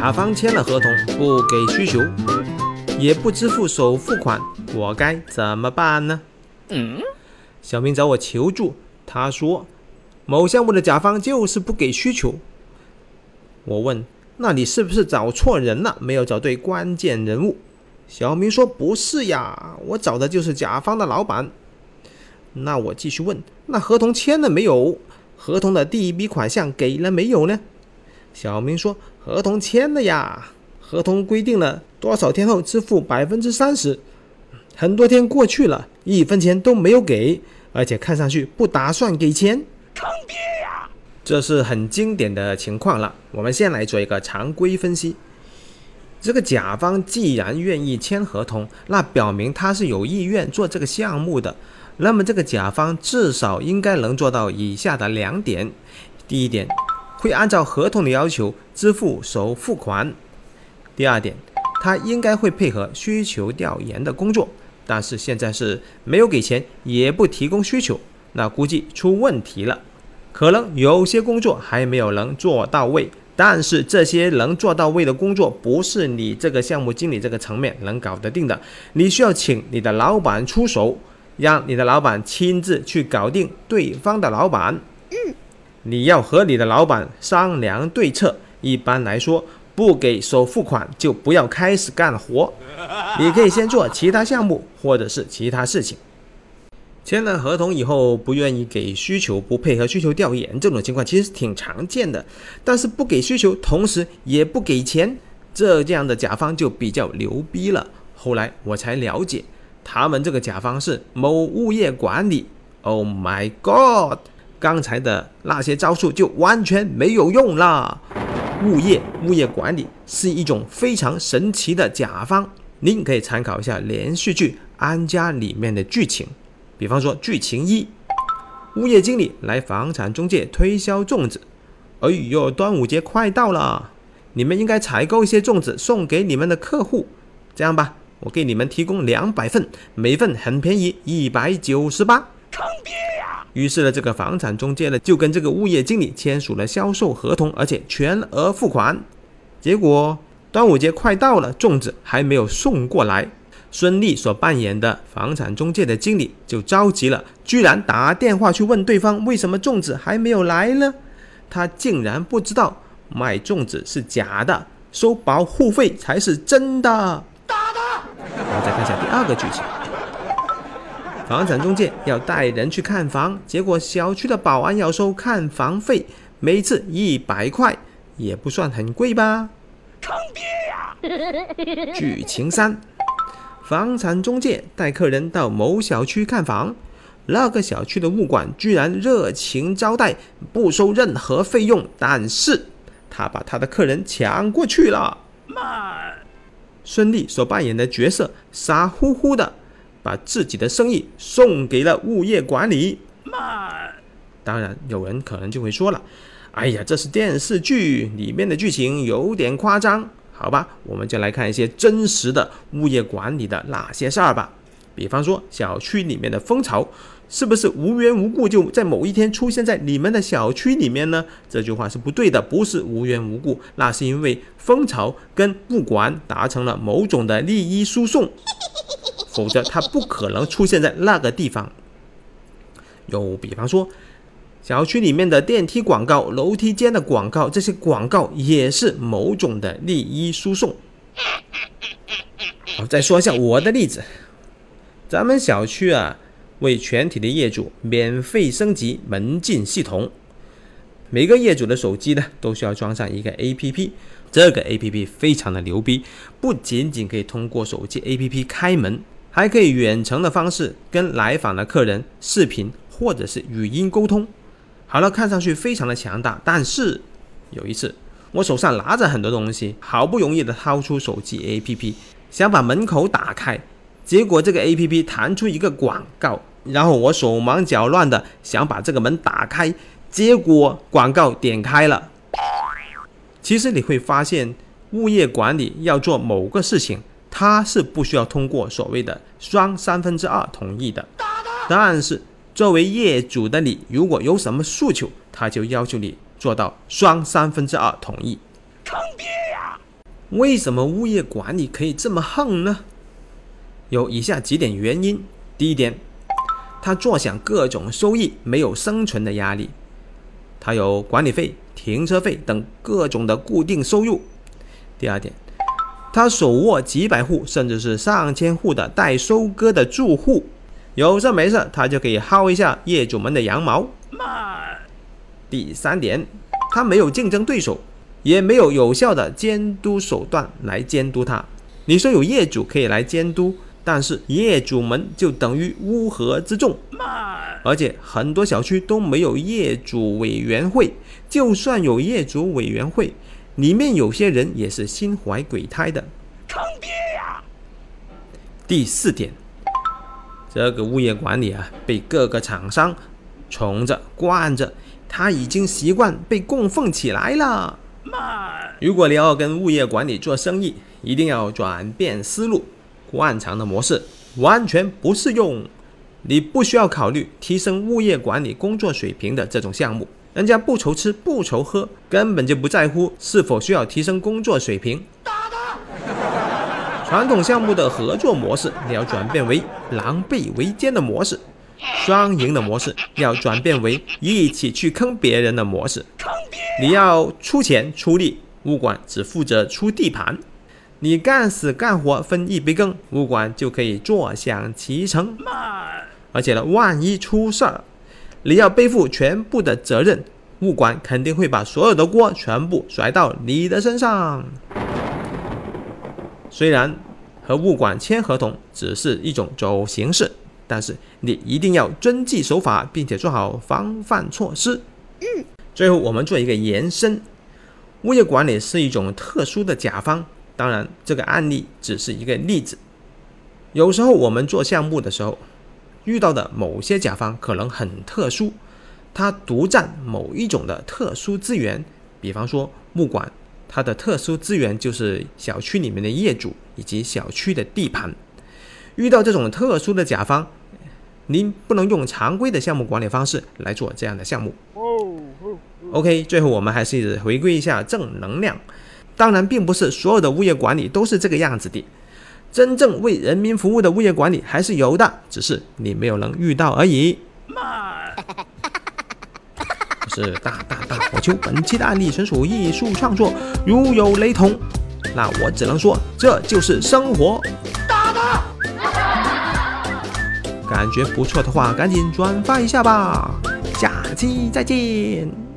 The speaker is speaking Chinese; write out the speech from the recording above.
甲方签了合同不给需求，也不支付首付款，我该怎么办呢？嗯，小明找我求助，他说某项目的甲方就是不给需求。我问，那你是不是找错人了？没有找对关键人物？小明说不是呀，我找的就是甲方的老板。那我继续问，那合同签了没有？合同的第一笔款项给了没有呢？小明说合同签了呀，合同规定了多少天后支付百分之三十，很多天过去了，一分钱都没有给，而且看上去不打算给钱，坑爹呀！这是很经典的情况了。我们先来做一个常规分析。这个甲方既然愿意签合同，那表明他是有意愿做这个项目的。那么这个甲方至少应该能做到以下的两点：第一点，会按照合同的要求支付首付款；第二点，他应该会配合需求调研的工作。但是现在是没有给钱，也不提供需求，那估计出问题了。可能有些工作还没有能做到位，但是这些能做到位的工作不是你这个项目经理这个层面能搞得定的，你需要请你的老板出手。让你的老板亲自去搞定对方的老板。你要和你的老板商量对策。一般来说，不给首付款就不要开始干活。你可以先做其他项目或者是其他事情。签了合同以后不愿意给需求，不配合需求调研，这种情况其实挺常见的。但是不给需求，同时也不给钱，这样的甲方就比较牛逼了。后来我才了解。他们这个甲方是某物业管理，Oh my God！刚才的那些招数就完全没有用了。物业物业管理是一种非常神奇的甲方，您可以参考一下连续剧《安家》里面的剧情。比方说剧情一，物业经理来房产中介推销粽子。哎呦，端午节快到了，你们应该采购一些粽子送给你们的客户。这样吧。我给你们提供两百份，每份很便宜，一百九十八。坑爹呀！于是呢，这个房产中介呢就跟这个物业经理签署了销售合同，而且全额付款。结果端午节快到了，粽子还没有送过来，孙俪所扮演的房产中介的经理就着急了，居然打电话去问对方为什么粽子还没有来呢？他竟然不知道卖粽子是假的，收保护费才是真的。我们再看一下第二个剧情：房产中介要带人去看房，结果小区的保安要收看房费，每次一百块，也不算很贵吧？坑爹呀！剧情三：房产中介带客人到某小区看房，那个小区的物管居然热情招待，不收任何费用，但是他把他的客人抢过去了。慢。孙俪所扮演的角色傻乎乎的把自己的生意送给了物业管理。慢，当然有人可能就会说了：“哎呀，这是电视剧里面的剧情，有点夸张。”好吧，我们就来看一些真实的物业管理的那些事儿吧。比方说，小区里面的蜂巢。是不是无缘无故就在某一天出现在你们的小区里面呢？这句话是不对的，不是无缘无故，那是因为蜂巢跟物管达成了某种的利益输送，否则它不可能出现在那个地方。又比方说，小区里面的电梯广告、楼梯间的广告，这些广告也是某种的利益输送。好，再说一下我的例子，咱们小区啊。为全体的业主免费升级门禁系统，每个业主的手机呢都需要装上一个 APP，这个 APP 非常的牛逼，不仅仅可以通过手机 APP 开门，还可以远程的方式跟来访的客人视频或者是语音沟通。好了，看上去非常的强大，但是有一次我手上拿着很多东西，好不容易的掏出手机 APP，想把门口打开，结果这个 APP 弹出一个广告。然后我手忙脚乱的想把这个门打开，结果广告点开了。其实你会发现，物业管理要做某个事情，它是不需要通过所谓的双三分之二同意的。但是作为业主的你，如果有什么诉求，他就要求你做到双三分之二同意。坑爹呀！为什么物业管理可以这么横呢？有以下几点原因。第一点，他坐享各种收益，没有生存的压力。他有管理费、停车费等各种的固定收入。第二点，他手握几百户甚至是上千户的待收割的住户，有事没事他就可以薅一下业主们的羊毛。第三点，他没有竞争对手。也没有有效的监督手段来监督他。你说有业主可以来监督，但是业主们就等于乌合之众，而且很多小区都没有业主委员会。就算有业主委员会，里面有些人也是心怀鬼胎的，坑爹呀！第四点，这个物业管理啊，被各个厂商宠着惯着，他已经习惯被供奉起来了。如果你要跟物业管理做生意，一定要转变思路，惯常的模式完全不适用。你不需要考虑提升物业管理工作水平的这种项目，人家不愁吃不愁喝，根本就不在乎是否需要提升工作水平。传统项目的合作模式，你要转变为狼狈为奸的模式；双赢的模式，要转变为一起去坑别人的模式。你要出钱出力，物管只负责出地盘，你干死干活分一杯羹，物管就可以坐享其成。而且呢，万一出事儿，你要背负全部的责任，物管肯定会把所有的锅全部甩到你的身上。虽然和物管签合同只是一种走形式，但是你一定要遵纪守法，并且做好防范措施。嗯。最后，我们做一个延伸，物业管理是一种特殊的甲方。当然，这个案例只是一个例子。有时候我们做项目的时候，遇到的某些甲方可能很特殊，他独占某一种的特殊资源。比方说，木管它的特殊资源就是小区里面的业主以及小区的地盘。遇到这种特殊的甲方，您不能用常规的项目管理方式来做这样的项目。OK，最后我们还是回归一下正能量。当然，并不是所有的物业管理都是这个样子的，真正为人民服务的物业管理还是有的，只是你没有能遇到而已。我是大大大火球，本期的案例纯属艺术创作，如有雷同，那我只能说这就是生活。大大，感觉不错的话，赶紧转发一下吧。下期再见。